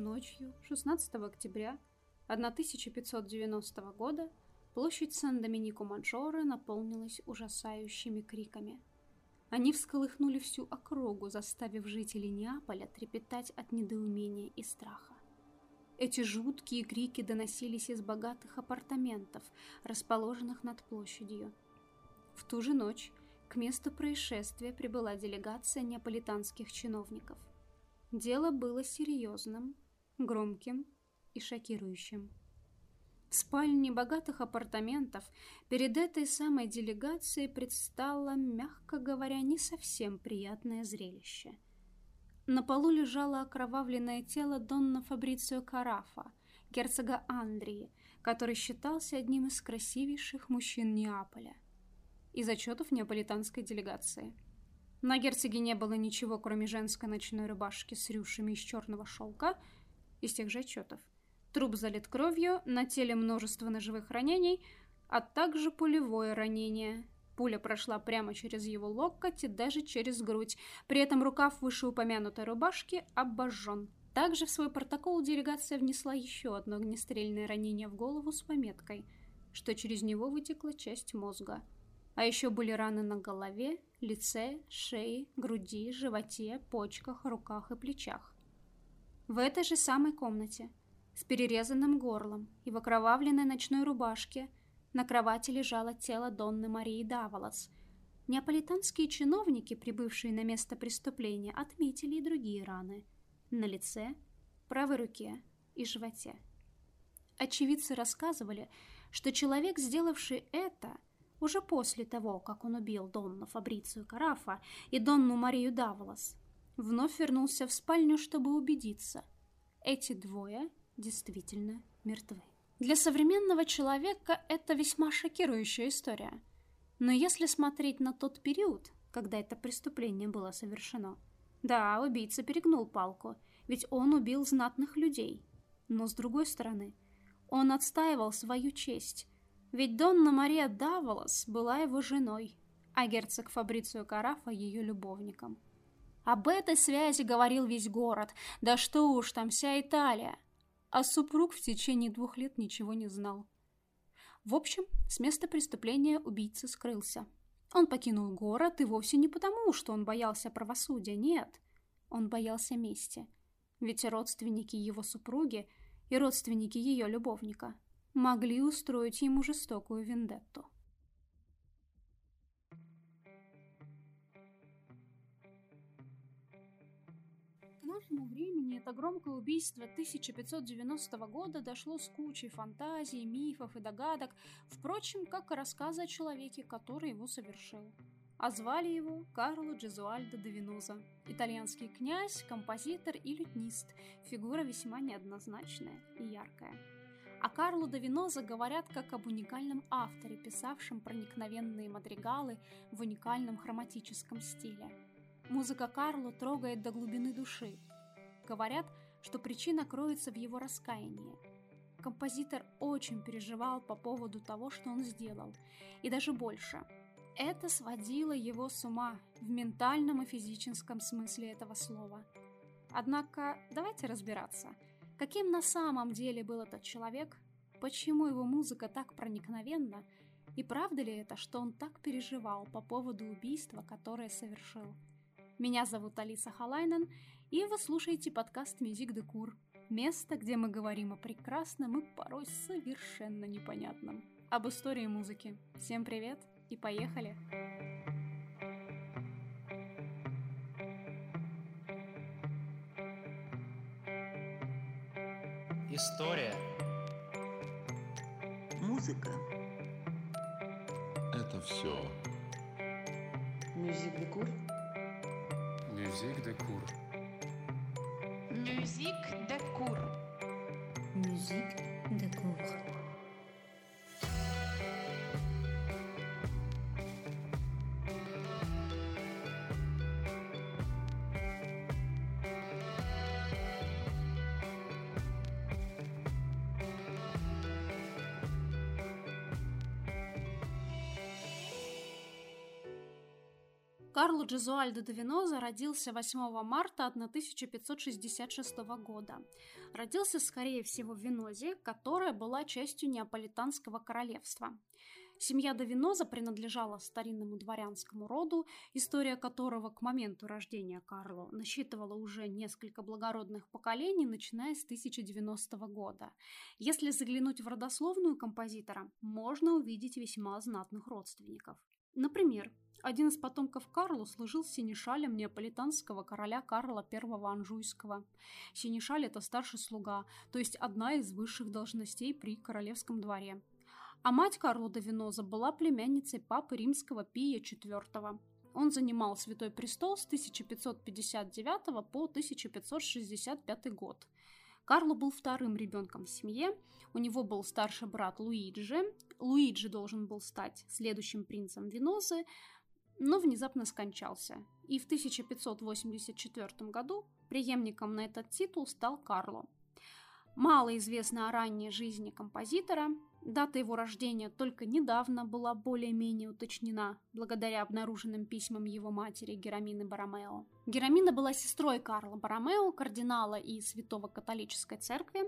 Ночью 16 октября 1590 года площадь Сан-Доминико-Манджоре наполнилась ужасающими криками. Они всколыхнули всю округу, заставив жителей Неаполя трепетать от недоумения и страха. Эти жуткие крики доносились из богатых апартаментов, расположенных над площадью. В ту же ночь к месту происшествия прибыла делегация неаполитанских чиновников. Дело было серьезным, громким и шокирующим. В спальне богатых апартаментов перед этой самой делегацией предстало, мягко говоря, не совсем приятное зрелище. На полу лежало окровавленное тело Донна Фабрицио Карафа, герцога Андрии, который считался одним из красивейших мужчин Неаполя. Из отчетов неаполитанской делегации. На герцоге не было ничего, кроме женской ночной рубашки с рюшами из черного шелка, из тех же отчетов – Труп залит кровью, на теле множество ножевых ранений, а также пулевое ранение. Пуля прошла прямо через его локоть и даже через грудь. При этом рукав вышеупомянутой рубашки обожжен. Также в свой протокол делегация внесла еще одно огнестрельное ранение в голову с пометкой, что через него вытекла часть мозга. А еще были раны на голове, лице, шее, груди, животе, почках, руках и плечах. В этой же самой комнате с перерезанным горлом и в окровавленной ночной рубашке. На кровати лежало тело Донны Марии Даволос. Неаполитанские чиновники, прибывшие на место преступления, отметили и другие раны. На лице, правой руке и животе. Очевидцы рассказывали, что человек, сделавший это, уже после того, как он убил Донну Фабрицию Карафа и Донну Марию Даволос, вновь вернулся в спальню, чтобы убедиться. Эти двое действительно мертвы. Для современного человека это весьма шокирующая история. Но если смотреть на тот период, когда это преступление было совершено, да, убийца перегнул палку, ведь он убил знатных людей. Но с другой стороны, он отстаивал свою честь, ведь Донна Мария Даволос была его женой, а герцог Фабрицио Карафа ее любовником. Об этой связи говорил весь город, да что уж там вся Италия а супруг в течение двух лет ничего не знал. В общем, с места преступления убийца скрылся. Он покинул город и вовсе не потому, что он боялся правосудия, нет. Он боялся мести. Ведь родственники его супруги и родственники ее любовника могли устроить ему жестокую вендетту. Нашему времени это громкое убийство 1590 года дошло с кучей фантазий, мифов и догадок, впрочем, как и рассказы о человеке, который его совершил. А звали его Карло Джезуальдо де Виноза. Итальянский князь, композитор и лютнист. Фигура весьма неоднозначная и яркая. О Карло де Виноза говорят как об уникальном авторе, писавшем проникновенные мадригалы в уникальном хроматическом стиле. Музыка Карло трогает до глубины души, Говорят, что причина кроется в его раскаянии. Композитор очень переживал по поводу того, что он сделал, и даже больше. Это сводило его с ума в ментальном и физическом смысле этого слова. Однако давайте разбираться, каким на самом деле был этот человек, почему его музыка так проникновенна, и правда ли это, что он так переживал по поводу убийства, которое совершил. Меня зовут Алиса Халайнен, и вы слушаете подкаст «Мюзик де Кур». Место, где мы говорим о прекрасном и порой совершенно непонятном. Об истории музыки. Всем привет и поехали! История. Музыка. Это все. Мюзик де Кур. Мюзик де Кур. Musique de cour. Musique de cour. Джезуальдо де Веноза родился 8 марта 1566 года. Родился, скорее всего, в Венозе, которая была частью Неаполитанского королевства. Семья Давиноза принадлежала старинному дворянскому роду, история которого к моменту рождения Карло насчитывала уже несколько благородных поколений, начиная с 1090 года. Если заглянуть в родословную композитора, можно увидеть весьма знатных родственников. Например, один из потомков Карла служил синешалем неаполитанского короля Карла I Анжуйского. Синешаль – это старший слуга, то есть одна из высших должностей при королевском дворе а мать Карла де Веноза была племянницей папы римского Пия IV. Он занимал Святой Престол с 1559 по 1565 год. Карло был вторым ребенком в семье, у него был старший брат Луиджи. Луиджи должен был стать следующим принцем Венозы, но внезапно скончался. И в 1584 году преемником на этот титул стал Карло. Мало известно о ранней жизни композитора, Дата его рождения только недавно была более-менее уточнена благодаря обнаруженным письмам его матери Герамины Баромео. Герамина была сестрой Карла Баромео, кардинала и святого католической церкви.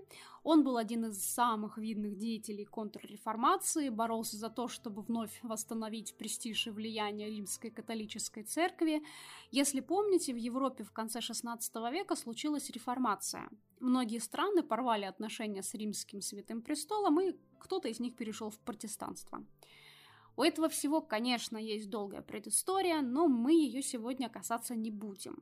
Он был один из самых видных деятелей контрреформации, боролся за то, чтобы вновь восстановить престиж и влияние римской католической церкви. Если помните, в Европе в конце XVI века случилась реформация. Многие страны порвали отношения с римским святым престолом, и кто-то из них перешел в протестанство. У этого всего, конечно, есть долгая предыстория, но мы ее сегодня касаться не будем.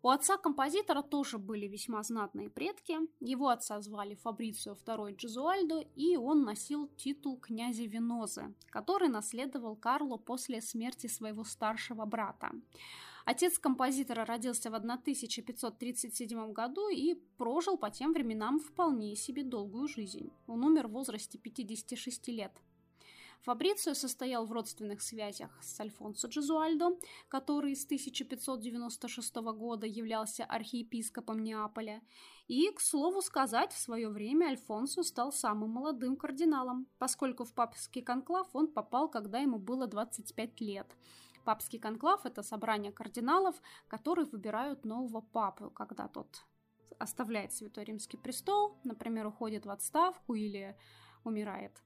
У отца композитора тоже были весьма знатные предки. Его отца звали Фабрицио II Джезуальдо, и он носил титул князя Венозы, который наследовал Карло после смерти своего старшего брата. Отец композитора родился в 1537 году и прожил по тем временам вполне себе долгую жизнь. Он умер в возрасте 56 лет. Фабрицио состоял в родственных связях с Альфонсо Джезуальдо, который с 1596 года являлся архиепископом Неаполя. И, к слову сказать, в свое время Альфонсо стал самым молодым кардиналом, поскольку в папский конклав он попал, когда ему было 25 лет. Папский конклав – это собрание кардиналов, которые выбирают нового папу, когда тот оставляет Святой Римский престол, например, уходит в отставку или умирает.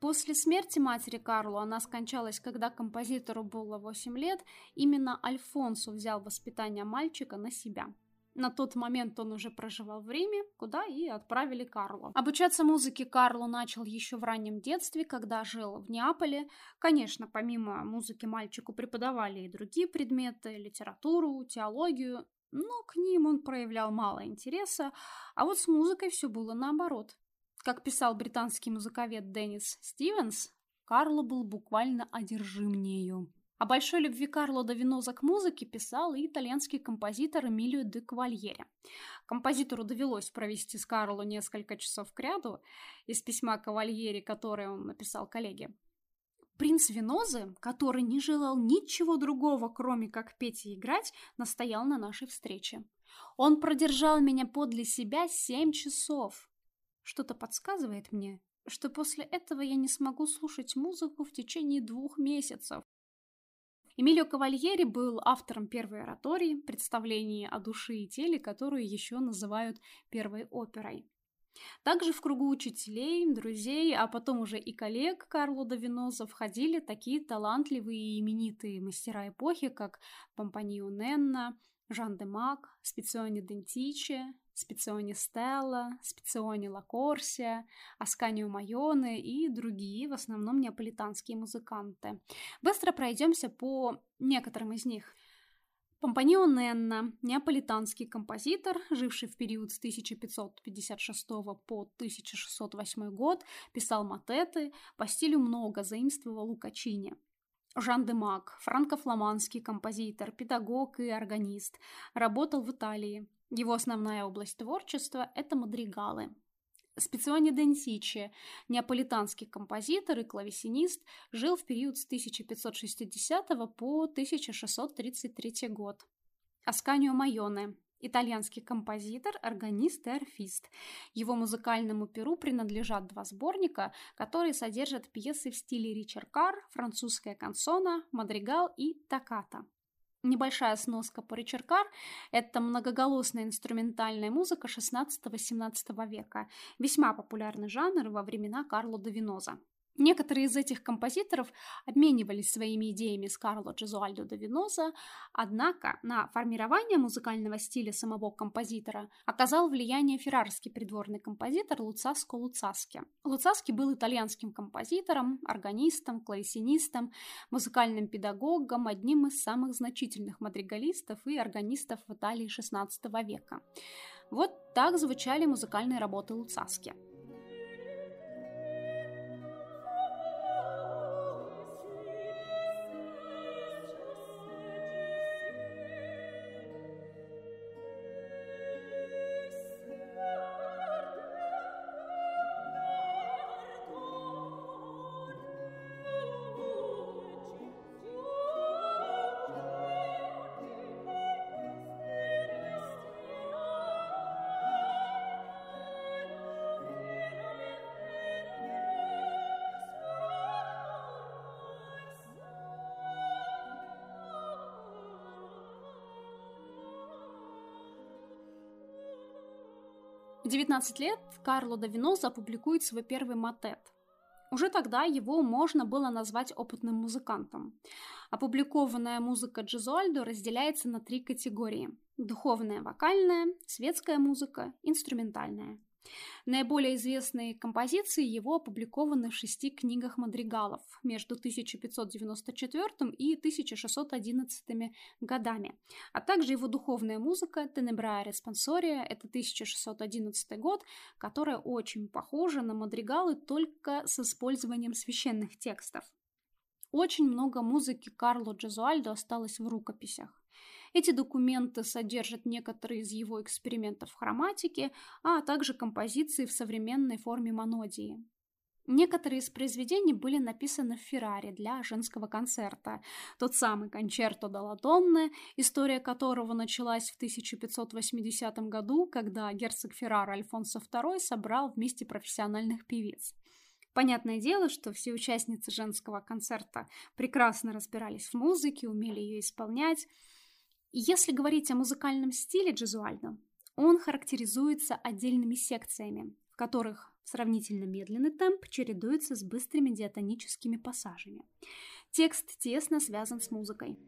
После смерти матери Карлу она скончалась, когда композитору было 8 лет. Именно Альфонсо взял воспитание мальчика на себя. На тот момент он уже проживал в Риме, куда и отправили Карло. Обучаться музыке Карло начал еще в раннем детстве, когда жил в Неаполе. Конечно, помимо музыки мальчику преподавали и другие предметы, литературу, теологию, но к ним он проявлял мало интереса, а вот с музыкой все было наоборот. Как писал британский музыковед Деннис Стивенс, Карло был буквально одержим нею. О большой любви Карло до Виноза к музыке писал и итальянский композитор Эмилио де Кавальере. Композитору довелось провести с Карло несколько часов к ряду из письма Кавальери, которое он написал коллеге. Принц Винозы, который не желал ничего другого, кроме как петь и играть, настоял на нашей встрече. Он продержал меня подле себя семь часов. Что-то подсказывает мне, что после этого я не смогу слушать музыку в течение двух месяцев. Эмилио Кавальери был автором первой оратории, представлении о душе и теле, которую еще называют первой оперой. Также в кругу учителей, друзей, а потом уже и коллег Карло Давиноза входили такие талантливые и именитые мастера эпохи, как Помпанио Ненна, Жан де Мак, Специони Дентичи, Специони Стелла, Специони Лакорсия, Асканио Майоне и другие, в основном неаполитанские музыканты. Быстро пройдемся по некоторым из них. Помпанио Ненна, неаполитанский композитор, живший в период с 1556 по 1608 год, писал матеты, по стилю много заимствовал у Качини. Жан де Мак, франко-фламандский композитор, педагог и органист, работал в Италии. Его основная область творчества – это мадригалы. Специони Денсичи, неаполитанский композитор и клавесинист, жил в период с 1560 по 1633 год. Асканио Майоне, итальянский композитор, органист и арфист. Его музыкальному перу принадлежат два сборника, которые содержат пьесы в стиле Ричард Карр, французская консона, мадригал и токката. Небольшая сноска по Ричаркар – это многоголосная инструментальная музыка XVI-XVII века, весьма популярный жанр во времена Карло Давиноза. Некоторые из этих композиторов обменивались своими идеями с Карло Джезуальдо да Виноза, однако на формирование музыкального стиля самого композитора оказал влияние феррарский придворный композитор Луцаско Луцаски. Луцаски был итальянским композитором, органистом, клавесинистом, музыкальным педагогом, одним из самых значительных мадригалистов и органистов в Италии XVI века. Вот так звучали музыкальные работы Луцаски – 19 лет Карло Давиноза опубликует свой первый мотет. Уже тогда его можно было назвать опытным музыкантом. Опубликованная музыка Джезуальдо разделяется на три категории – духовная вокальная, светская музыка, инструментальная. Наиболее известные композиции его опубликованы в шести книгах мадригалов между 1594 и 1611 годами, а также его духовная музыка «Тенебрая респонсория» — это 1611 год, которая очень похожа на мадригалы только с использованием священных текстов. Очень много музыки Карло Джезуальдо осталось в рукописях. Эти документы содержат некоторые из его экспериментов в хроматике, а также композиции в современной форме монодии. Некоторые из произведений были написаны в Ферраре для женского концерта. Тот самый концерто да история которого началась в 1580 году, когда герцог Феррара Альфонсо II собрал вместе профессиональных певиц. Понятное дело, что все участницы женского концерта прекрасно разбирались в музыке, умели ее исполнять, если говорить о музыкальном стиле Джезуальдо, он характеризуется отдельными секциями, в которых сравнительно медленный темп чередуется с быстрыми диатоническими пассажами. Текст тесно связан с музыкой.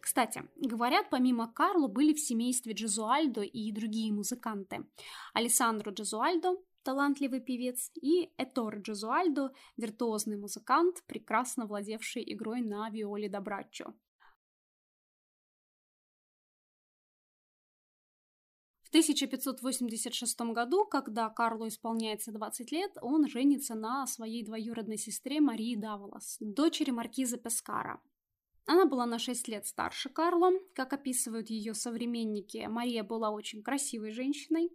Кстати, говорят, помимо Карло были в семействе Джезуальдо и другие музыканты. Алессандро Джезуальдо, талантливый певец, и Этор Джезуальдо, виртуозный музыкант, прекрасно владевший игрой на виоле добраччо. В 1586 году, когда Карлу исполняется 20 лет, он женится на своей двоюродной сестре Марии Даволос, дочери маркиза Пескара. Она была на 6 лет старше Карла. Как описывают ее современники, Мария была очень красивой женщиной.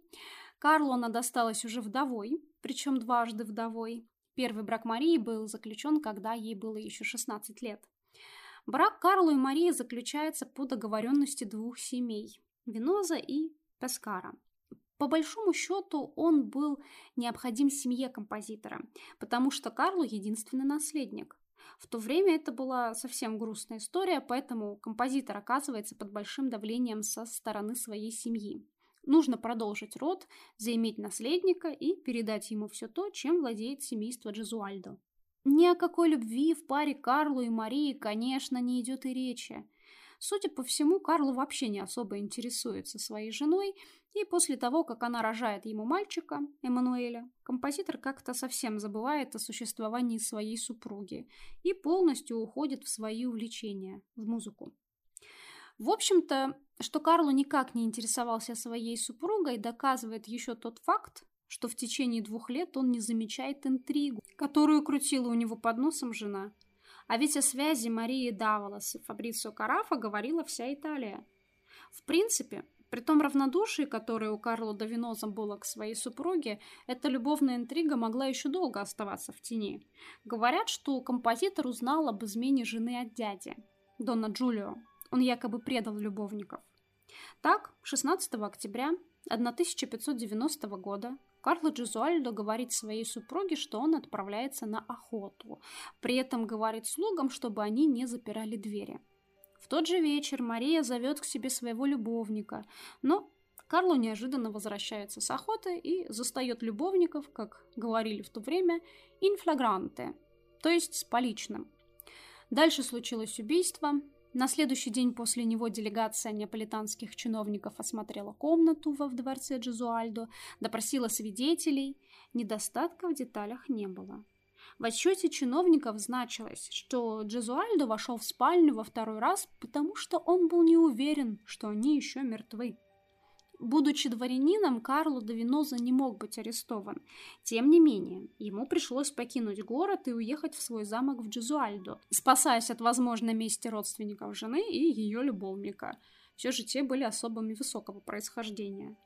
Карлу она досталась уже вдовой, причем дважды вдовой. Первый брак Марии был заключен, когда ей было еще 16 лет. Брак Карлу и Марии заключается по договоренности двух семей – Виноза и Пескара. По большому счету он был необходим семье композитора, потому что Карлу единственный наследник. В то время это была совсем грустная история, поэтому композитор оказывается под большим давлением со стороны своей семьи. Нужно продолжить род, заиметь наследника и передать ему все то, чем владеет семейство Джезуальдо. Ни о какой любви в паре Карлу и Марии, конечно, не идет и речи. Судя по всему, Карл вообще не особо интересуется своей женой, и после того, как она рожает ему мальчика, Эммануэля, композитор как-то совсем забывает о существовании своей супруги и полностью уходит в свои увлечения, в музыку. В общем-то, что Карлу никак не интересовался своей супругой, доказывает еще тот факт, что в течение двух лет он не замечает интригу, которую крутила у него под носом жена. А ведь о связи Марии Даволос и Фабрицио Карафа говорила вся Италия. В принципе, при том равнодушии, которое у Карло Давиноза было к своей супруге, эта любовная интрига могла еще долго оставаться в тени. Говорят, что композитор узнал об измене жены от дяди, Дона Джулио. Он якобы предал любовников. Так, 16 октября 1590 года Карло Джезуальдо говорит своей супруге, что он отправляется на охоту. При этом говорит слугам, чтобы они не запирали двери. В тот же вечер Мария зовет к себе своего любовника, но Карло неожиданно возвращается с охоты и застает любовников, как говорили в то время, инфлагранте, то есть с поличным. Дальше случилось убийство, на следующий день после него делегация неаполитанских чиновников осмотрела комнату во дворце Джезуальдо, допросила свидетелей. Недостатка в деталях не было. В отчете чиновников значилось, что Джезуальдо вошел в спальню во второй раз, потому что он был не уверен, что они еще мертвы. Будучи дворянином, Карло Давиноза не мог быть арестован. Тем не менее, ему пришлось покинуть город и уехать в свой замок в Джезуальдо, спасаясь от возможной мести родственников жены и ее любовника. Все же те были особами высокого происхождения.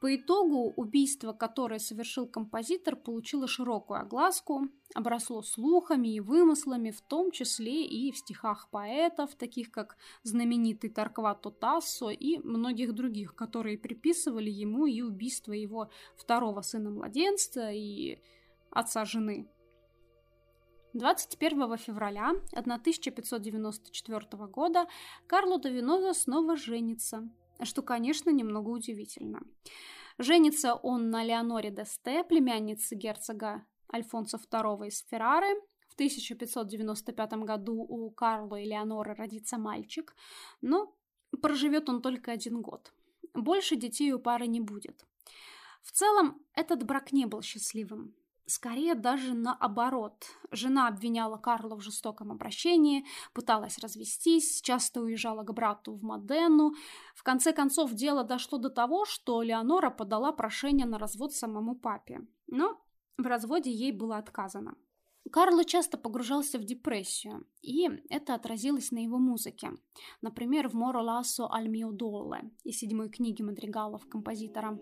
По итогу убийство, которое совершил композитор, получило широкую огласку, обросло слухами и вымыслами, в том числе и в стихах поэтов, таких как знаменитый Тарквато Тассо и многих других, которые приписывали ему и убийство его второго сына-младенца и отца жены. 21 февраля 1594 года Карло Давиноза снова женится – что, конечно, немного удивительно. Женится он на Леоноре Десте, племяннице герцога Альфонса II из Феррары. В 1595 году у Карла и Леоноры родится мальчик, но проживет он только один год. Больше детей у пары не будет. В целом, этот брак не был счастливым. Скорее даже наоборот. Жена обвиняла Карла в жестоком обращении, пыталась развестись, часто уезжала к брату в Модену. В конце концов, дело дошло до того, что Леонора подала прошение на развод самому папе. Но в разводе ей было отказано. Карло часто погружался в депрессию, и это отразилось на его музыке. Например, в «Моро лассо аль мио долле» из седьмой книги мадригалов композитора.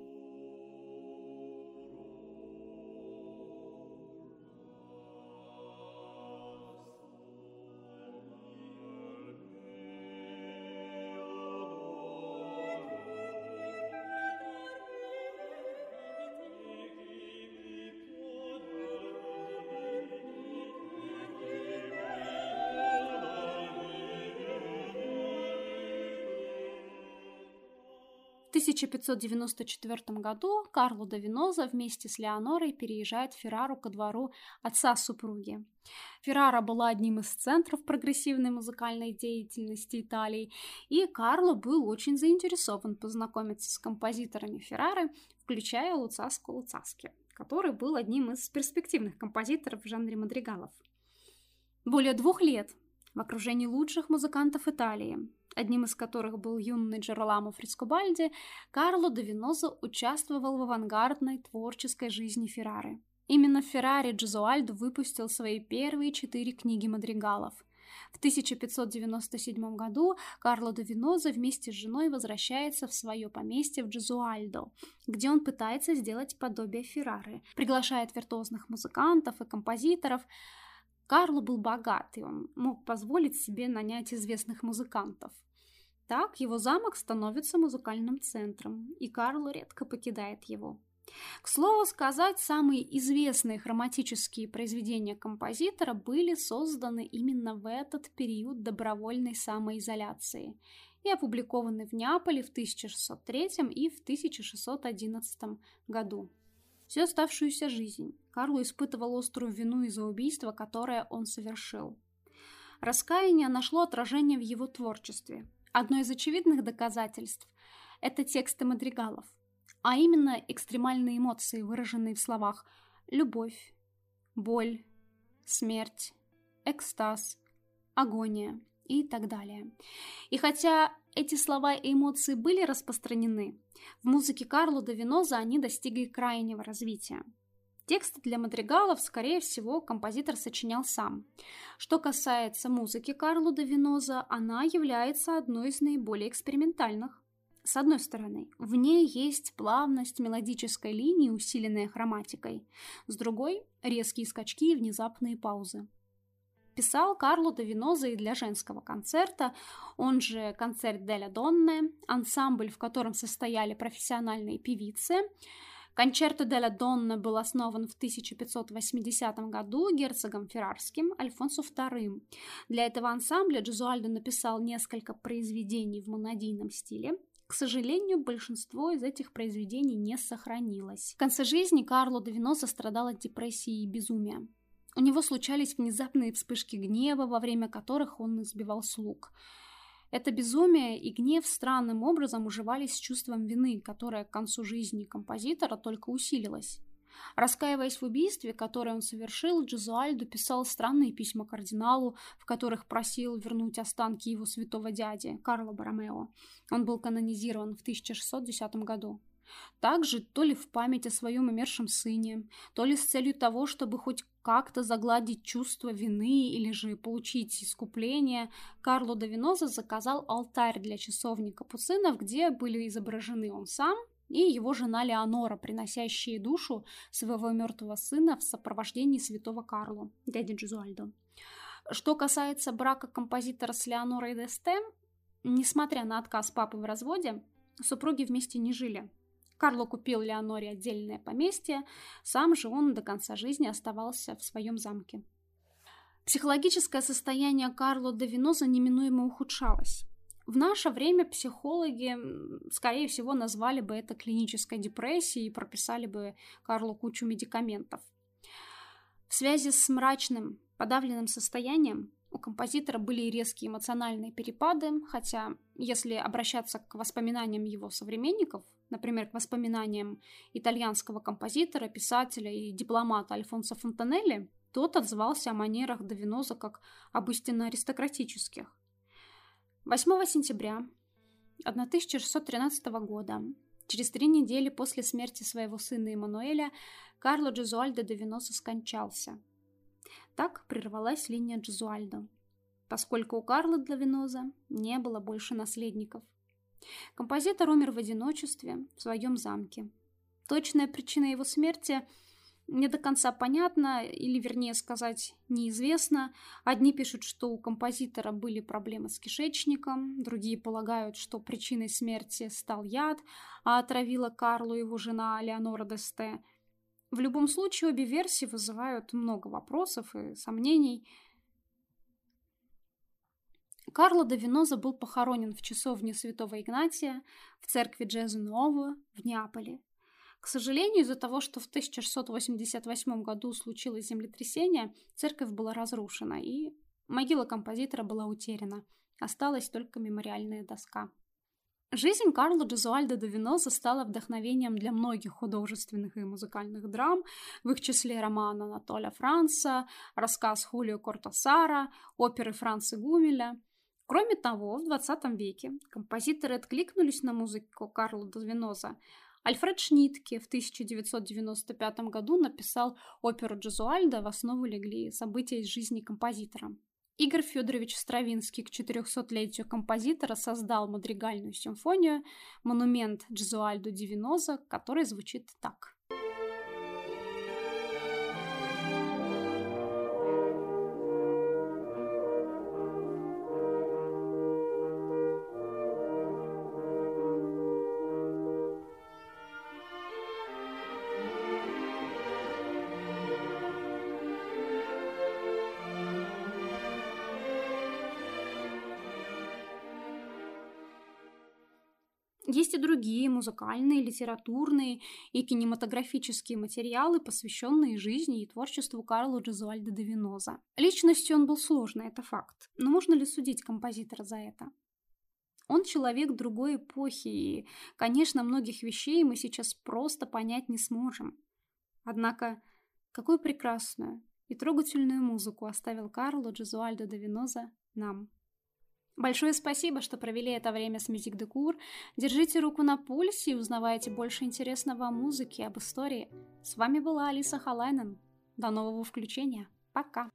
1594 году Карло Давиноза вместе с Леонорой переезжает в Феррару ко двору отца супруги. Феррара была одним из центров прогрессивной музыкальной деятельности Италии, и Карло был очень заинтересован познакомиться с композиторами Феррары, включая Луцаско Луцаски, который был одним из перспективных композиторов в жанре мадригалов. Более двух лет в окружении лучших музыкантов Италии, одним из которых был юный Джероламо Фрискобальди, Карло Давиноза участвовал в авангардной творческой жизни Феррары. Именно Феррари Джезуальдо выпустил свои первые четыре книги мадригалов. В 1597 году Карло Давиноза вместе с женой возвращается в свое поместье в Джезуальдо, где он пытается сделать подобие Феррары, приглашает виртуозных музыкантов и композиторов, Карло был богат, и он мог позволить себе нанять известных музыкантов. Так его замок становится музыкальным центром, и Карло редко покидает его. К слову сказать, самые известные хроматические произведения композитора были созданы именно в этот период добровольной самоизоляции и опубликованы в Неаполе в 1603 и в 1611 году. Всю оставшуюся жизнь Карло испытывал острую вину из-за убийства, которое он совершил. Раскаяние нашло отражение в его творчестве. Одно из очевидных доказательств – это тексты мадригалов, а именно экстремальные эмоции, выраженные в словах «любовь», «боль», «смерть», «экстаз», «агония» и так далее. И хотя эти слова и эмоции были распространены, в музыке Карло де Виноза они достигли крайнего развития. Тексты для мадригалов, скорее всего, композитор сочинял сам. Что касается музыки Карло де Виноза, она является одной из наиболее экспериментальных. С одной стороны, в ней есть плавность мелодической линии, усиленная хроматикой. С другой – резкие скачки и внезапные паузы. Писал Карло де Виноза и для женского концерта, он же «Концерт Деля Донне», ансамбль, в котором состояли профессиональные певицы. Кончерто Деля Донна был основан в 1580 году герцогом Феррарским Альфонсо II. Для этого ансамбля Джезуальдо написал несколько произведений в монодийном стиле, к сожалению, большинство из этих произведений не сохранилось. В конце жизни Карло де Виноза страдал от депрессии и безумия. У него случались внезапные вспышки гнева, во время которых он избивал слуг. Это безумие и гнев странным образом уживались с чувством вины, которое к концу жизни композитора только усилилось. Раскаиваясь в убийстве, которое он совершил, Джезуальдо писал странные письма кардиналу, в которых просил вернуть останки его святого дяди, Карло Баромео. Он был канонизирован в 1610 году. Также то ли в память о своем умершем сыне, то ли с целью того, чтобы хоть как-то загладить чувство вины или же получить искупление, Карло да Виноза заказал алтарь для часовни капуцинов, где были изображены он сам и его жена Леонора, приносящие душу своего мертвого сына в сопровождении святого Карло, дяди Джизуальдо. Что касается брака композитора с Леонорой Десте, несмотря на отказ папы в разводе, супруги вместе не жили – Карло купил Леоноре отдельное поместье, сам же он до конца жизни оставался в своем замке. Психологическое состояние Карло де Виноза неминуемо ухудшалось. В наше время психологи, скорее всего, назвали бы это клинической депрессией и прописали бы Карлу кучу медикаментов. В связи с мрачным, подавленным состоянием у композитора были резкие эмоциональные перепады, хотя, если обращаться к воспоминаниям его современников, например, к воспоминаниям итальянского композитора, писателя и дипломата Альфонсо Фонтанелли, тот отзывался о манерах Давиноза как об истинно аристократических. 8 сентября 1613 года, через три недели после смерти своего сына Эммануэля, Карло Джезуальдо Давиноза скончался. Так прервалась линия Джезуальдо, поскольку у Карла Давиноза не было больше наследников – Композитор умер в одиночестве в своем замке. Точная причина его смерти не до конца понятна, или, вернее сказать, неизвестна. Одни пишут, что у композитора были проблемы с кишечником, другие полагают, что причиной смерти стал яд, а отравила Карлу его жена Леонора Десте. В любом случае, обе версии вызывают много вопросов и сомнений – Карло де Виноза был похоронен в часовне святого Игнатия в церкви Джезу Новую в Неаполе. К сожалению, из-за того, что в 1688 году случилось землетрясение, церковь была разрушена, и могила композитора была утеряна. Осталась только мемориальная доска. Жизнь Карла Джезуальдо де Виноза стала вдохновением для многих художественных и музыкальных драм, в их числе роман Анатоля Франца, рассказ Хулио Кортасара, оперы Франца Гумеля – Кроме того, в 20 веке композиторы откликнулись на музыку Карла Дозвеноза. Альфред Шнитке в 1995 году написал оперу Джезуальда, в основу легли события из жизни композитора. Игорь Федорович Стравинский к 400-летию композитора создал мадригальную симфонию «Монумент Джезуальду Дивиноза», который звучит так – другие музыкальные, литературные и кинематографические материалы, посвященные жизни и творчеству Карла Джезуальда де Виноза. Личностью он был сложный, это факт. Но можно ли судить композитора за это? Он человек другой эпохи, и, конечно, многих вещей мы сейчас просто понять не сможем. Однако, какую прекрасную и трогательную музыку оставил Карло Джезуальдо де Виноза нам. Большое спасибо, что провели это время с Music Cour. Держите руку на пульсе и узнавайте больше интересного о музыке, об истории. С вами была Алиса Халайнен. До нового включения. Пока.